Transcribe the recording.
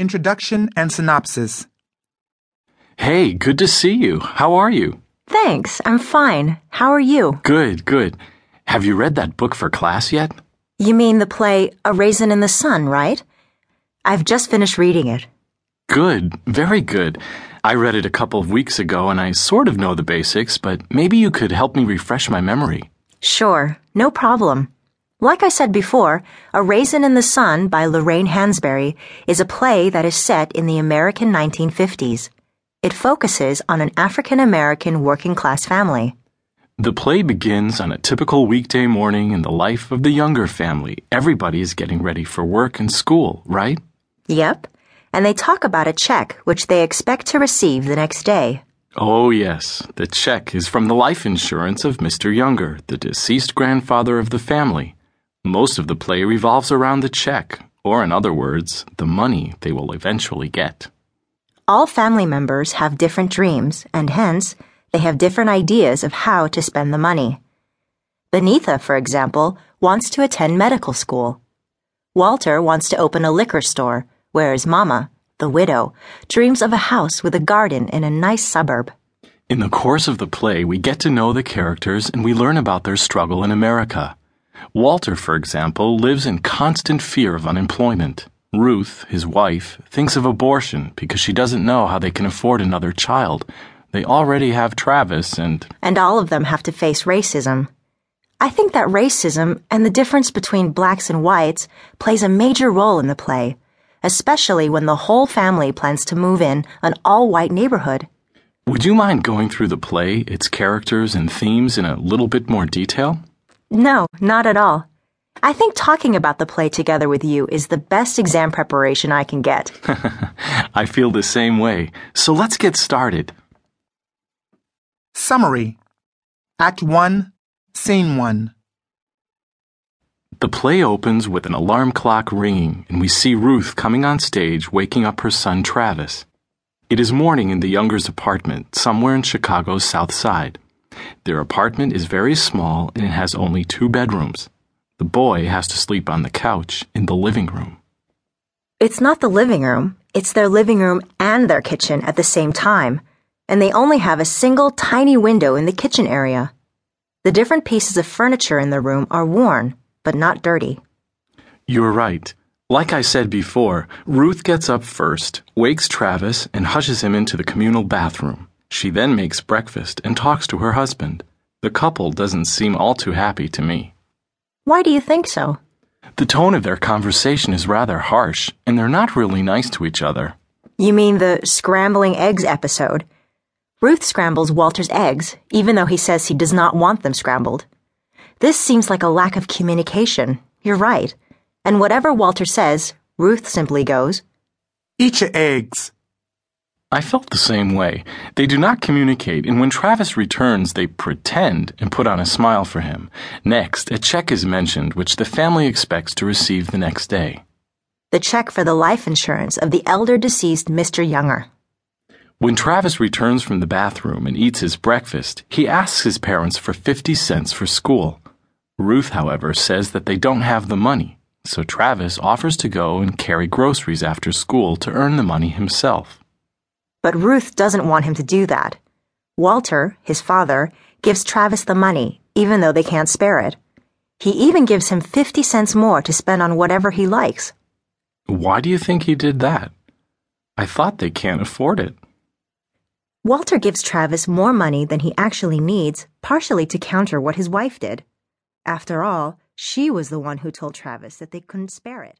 Introduction and synopsis. Hey, good to see you. How are you? Thanks, I'm fine. How are you? Good, good. Have you read that book for class yet? You mean the play A Raisin in the Sun, right? I've just finished reading it. Good, very good. I read it a couple of weeks ago and I sort of know the basics, but maybe you could help me refresh my memory. Sure, no problem. Like I said before, A Raisin in the Sun by Lorraine Hansberry is a play that is set in the American 1950s. It focuses on an African American working class family. The play begins on a typical weekday morning in the life of the Younger family. Everybody is getting ready for work and school, right? Yep, and they talk about a check which they expect to receive the next day. Oh, yes. The check is from the life insurance of Mr. Younger, the deceased grandfather of the family. Most of the play revolves around the check, or in other words, the money they will eventually get. All family members have different dreams, and hence, they have different ideas of how to spend the money. Beneatha, for example, wants to attend medical school. Walter wants to open a liquor store, whereas Mama, the widow, dreams of a house with a garden in a nice suburb. In the course of the play, we get to know the characters and we learn about their struggle in America. Walter, for example, lives in constant fear of unemployment. Ruth, his wife, thinks of abortion because she doesn't know how they can afford another child. They already have Travis and. And all of them have to face racism. I think that racism and the difference between blacks and whites plays a major role in the play, especially when the whole family plans to move in an all white neighborhood. Would you mind going through the play, its characters and themes in a little bit more detail? No, not at all. I think talking about the play together with you is the best exam preparation I can get. I feel the same way. So let's get started. Summary Act 1, Scene 1. The play opens with an alarm clock ringing, and we see Ruth coming on stage waking up her son Travis. It is morning in the Youngers' apartment, somewhere in Chicago's South Side. Their apartment is very small and it has only two bedrooms. The boy has to sleep on the couch in the living room. It's not the living room, it's their living room and their kitchen at the same time, and they only have a single tiny window in the kitchen area. The different pieces of furniture in the room are worn, but not dirty. You're right. Like I said before, Ruth gets up first, wakes Travis, and hushes him into the communal bathroom. She then makes breakfast and talks to her husband. The couple doesn't seem all too happy to me. Why do you think so? The tone of their conversation is rather harsh, and they're not really nice to each other. You mean the scrambling eggs episode? Ruth scrambles Walter's eggs, even though he says he does not want them scrambled. This seems like a lack of communication. You're right. And whatever Walter says, Ruth simply goes, Eat your eggs. I felt the same way. They do not communicate, and when Travis returns, they pretend and put on a smile for him. Next, a check is mentioned, which the family expects to receive the next day. The check for the life insurance of the elder deceased Mr. Younger. When Travis returns from the bathroom and eats his breakfast, he asks his parents for 50 cents for school. Ruth, however, says that they don't have the money, so Travis offers to go and carry groceries after school to earn the money himself. But Ruth doesn't want him to do that. Walter, his father, gives Travis the money, even though they can't spare it. He even gives him 50 cents more to spend on whatever he likes. Why do you think he did that? I thought they can't afford it. Walter gives Travis more money than he actually needs, partially to counter what his wife did. After all, she was the one who told Travis that they couldn't spare it.